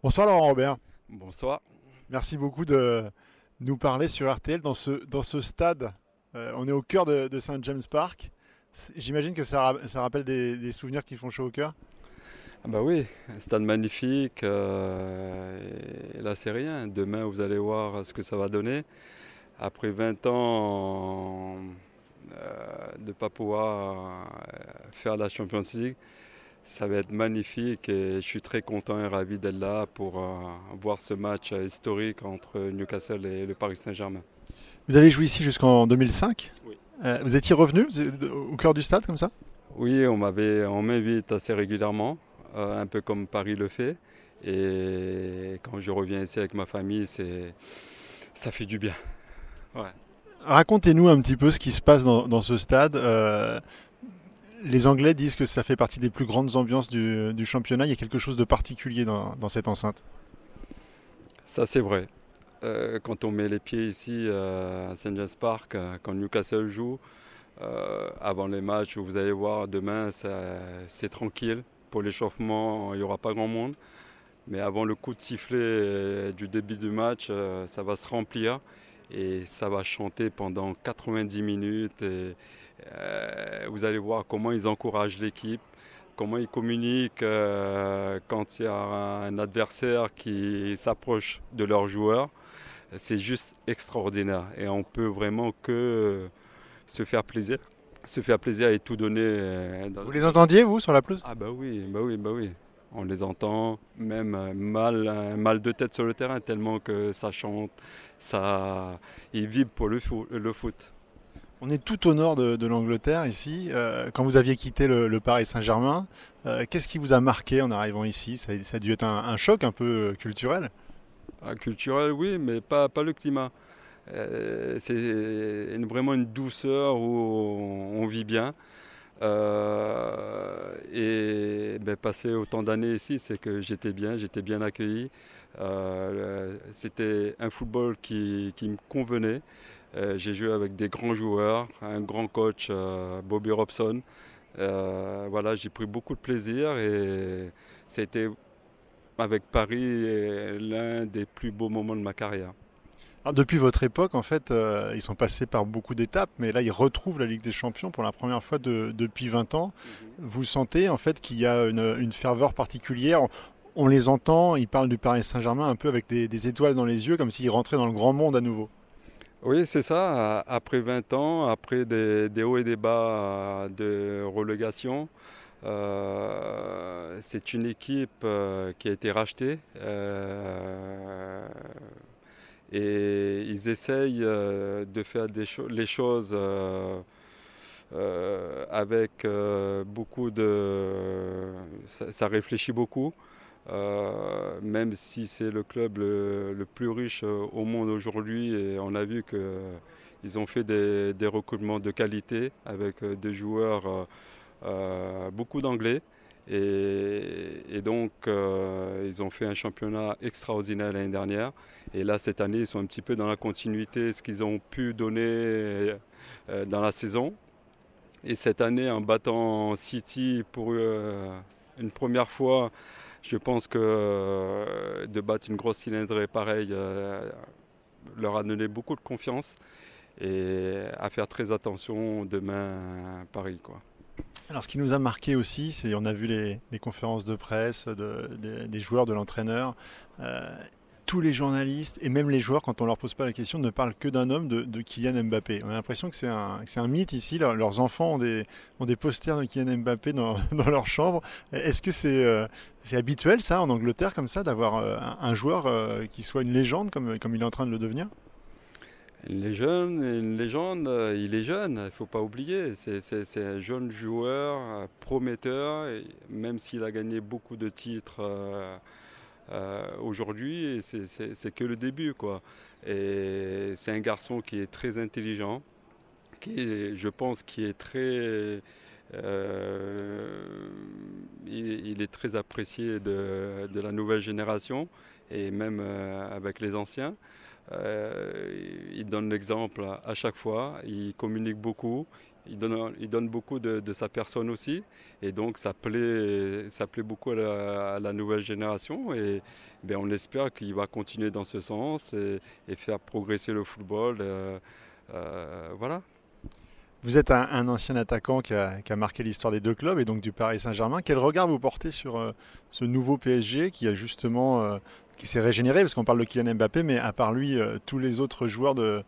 Bonsoir Laurent Robert. Bonsoir. Merci beaucoup de nous parler sur RTL dans ce, dans ce stade. Euh, on est au cœur de, de Saint James Park. J'imagine que ça, ça rappelle des, des, souvenirs qui font chaud au cœur. Ah bah oui, un stade magnifique. Euh, et là, c'est rien. Demain, vous allez voir ce que ça va donner. Après 20 ans euh, de ne pas pouvoir faire la Champions League, ça va être magnifique et je suis très content et ravi d'être là pour euh, voir ce match historique entre Newcastle et le Paris Saint-Germain. Vous avez joué ici jusqu'en 2005 Oui. Euh, vous étiez revenu au cœur du stade comme ça? Oui, on m'avait, on m'invite assez régulièrement, euh, un peu comme Paris le fait. Et quand je reviens ici avec ma famille, c'est, ça fait du bien. Ouais. Racontez-nous un petit peu ce qui se passe dans, dans ce stade. Euh, les Anglais disent que ça fait partie des plus grandes ambiances du, championnat. Il y a quelque chose de particulier dans, cette enceinte? Ça, c'est vrai. Euh, quand on met les pieds ici euh, à St. James Park, euh, quand Newcastle joue, avant les matchs, vous allez voir demain, c'est tranquille. Pour l'échauffement, il n'y aura pas grand monde. Mais avant le coup de sifflet du début du match, ça va se remplir et ça va chanter pendant 90 minutes. Et, euh, vous allez voir comment ils encouragent l'équipe, comment ils communiquent euh, quand il y a un adversaire qui s'approche de leurs joueurs. C'est juste extraordinaire et on peut vraiment que se faire plaisir, se faire plaisir et tout donner. euh, Vous les entendiez, vous, sur la pelouse? Ah bah oui, bah oui, bah oui. On les entend, même euh, mal, un mal de tête sur le terrain, tellement que ça chante, ça, ils vivent pour le foot. Le foot. On est tout au nord de, de l'Angleterre ici. Euh, quand vous aviez quitté le, le Paris Saint-Germain, euh, qu'est-ce qui vous a marqué en arrivant ici? Ça, ça, a dû être un, un, choc un peu culturel? Ah, culturel, oui, mais pas, pas le climat. Euh, c'est vraiment une douceur où on, on vit bien. Euh, et ben, passer autant d'années ici, c'est que j'étais bien, j'étais bien accueilli. Euh, C'était un football qui, me convenait. Euh, J'ai joué avec des grands joueurs, un grand coach, Bobby Robson. Voilà, j'ai pris beaucoup de plaisir et c'était avec Paris l'un des plus beaux moments de ma carrière. Alors depuis votre époque, en fait, euh, ils sont passés par beaucoup d'étapes, mais là, ils retrouvent la Ligue des Champions pour la première fois de, depuis 20 ans. Mm -hmm. Vous sentez, en fait, qu'il y a une, une, ferveur particulière on, les entend, ils parlent du Paris Saint-Germain un peu avec des, des, étoiles dans les yeux, comme s'ils rentraient dans le grand monde à nouveau. Oui, c'est ça. Après 20 ans, après des, des, hauts et des bas de relégation, euh, c'est une équipe euh, qui a été rachetée. Euh, et ils essayent euh, de faire cho les choses euh, euh, avec beaucoup de... Ça, réfléchit beaucoup, même si c'est le club le, le, plus riche au monde aujourd'hui et on a vu qu'ils ont fait des, des, recrutements de qualité avec des joueurs, beaucoup d'anglais. Et, donc, euh, ils ont fait un championnat extraordinaire l'année dernière. Et là, cette année, ils sont un petit peu dans la continuité, ce qu'ils ont pu donner euh, dans la saison. Et cette année, en battant City pour euh, une première fois, je pense que euh, de battre une grosse cylindrée pareille euh, leur a donné beaucoup de confiance et à faire très attention demain à Paris. Quoi. Alors, ce qui nous a marqué aussi, c'est on a vu les, conférences de presse de, de, des joueurs, de l'entraîneur. Euh, tous les journalistes et même les joueurs, quand on leur pose pas la question, ne parlent que d'un homme, de, Kylian Mbappé. On a l'impression que c'est un, un, mythe ici. Leur, leurs enfants ont des, ont des, posters de Kylian Mbappé dans, dans leur chambre. Est-ce que c'est euh, habituel ça en Angleterre comme ça d'avoir euh, un, un, joueur euh, qui soit une légende comme, comme il est en train de le devenir? Une légende, une légende, euh, il est jeune, il ne faut pas oublier. C'est un jeune joueur, euh, prometteur, même s'il a gagné beaucoup de titres euh, aujourd'hui, c'est que le début. Quoi. C'est un garçon qui est très intelligent, qui je pense, qui est très. Est très apprécié de, la nouvelle génération et même avec les anciens. Euh, il donne l'exemple à chaque fois, il communique beaucoup il donne, il donne beaucoup de, sa personne aussi. Et donc ça plaît, ça plaît beaucoup à la, nouvelle génération. Et ben, on espère qu'il va continuer dans ce sens et, faire progresser le football. Euh, euh, voilà. Vous êtes un, ancien attaquant qui a, marqué l'histoire des deux clubs et donc du Paris Saint-Germain. Quel regard vous portez sur euh, ce nouveau PSG qui a justement qui s'est régénéré parce qu'on parle de Kylian Mbappé, mais à part lui, tous les autres joueurs de,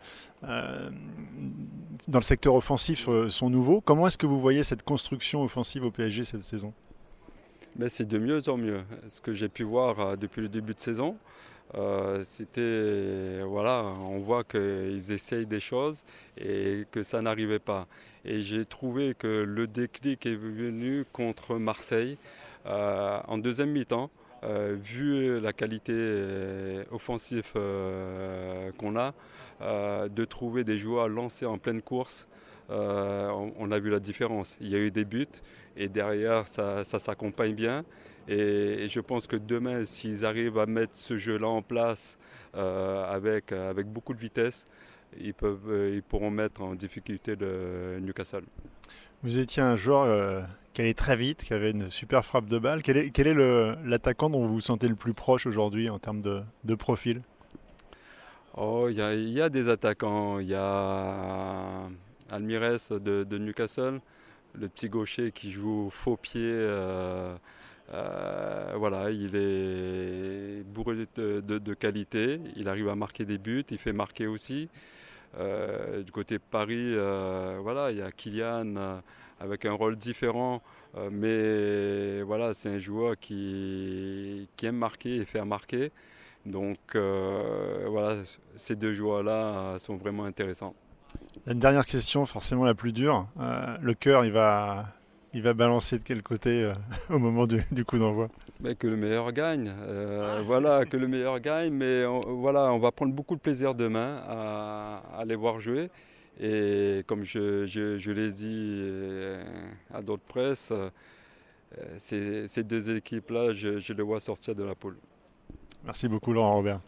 dans le secteur offensif euh, sont nouveaux. Comment est-ce que vous voyez cette construction offensive au PSG cette saison? Ben, C'est de mieux en mieux. Ce que j'ai pu voir euh, depuis le début de saison, euh, c'était voilà, on voit qu'ils essayent des choses et que ça n'arrivait pas. Et j'ai trouvé que le déclic est venu contre Marseille en deuxième mi-temps. Vu la qualité offensive qu'on a, de trouver des joueurs lancés en pleine course, on, a vu la différence. Il y a eu des buts et derrière ça, s'accompagne bien. Et, je pense que demain, s'ils arrivent à mettre ce jeu-là en place avec, beaucoup de vitesse, ils, ils pourront mettre en difficulté le Newcastle. Vous étiez un joueur qui allait très vite, qui avait une super frappe de balle. Quel est, l'attaquant dont vous vous sentez le plus proche aujourd'hui en termes de, de profil? Oh, il y, a des attaquants. Il y a Almirez de, Newcastle, le petit gaucher qui joue faux pied. Euh, euh, voilà, il est bourré de, qualité. Il arrive à marquer des buts. Il fait marquer aussi. Euh, du côté Paris, voilà, il y a Kylian avec un rôle différent, mais voilà, c'est un joueur qui, aime marquer et faire marquer. Donc euh, voilà, ces deux joueurs-là sont vraiment intéressants. Une dernière question, forcément la plus dure. Euh, le cœur, il va, il va balancer de quel côté euh, au moment du, coup d'envoi? Mais Que le meilleur gagne. Ah, voilà, que le meilleur gagne. Mais on, voilà, on va prendre beaucoup de plaisir demain à, à les voir jouer. Et comme je, je, l'ai dit à d'autres presses, ces, ces deux équipes-là, je, je les vois sortir de la poule. Merci beaucoup Laurent Robert.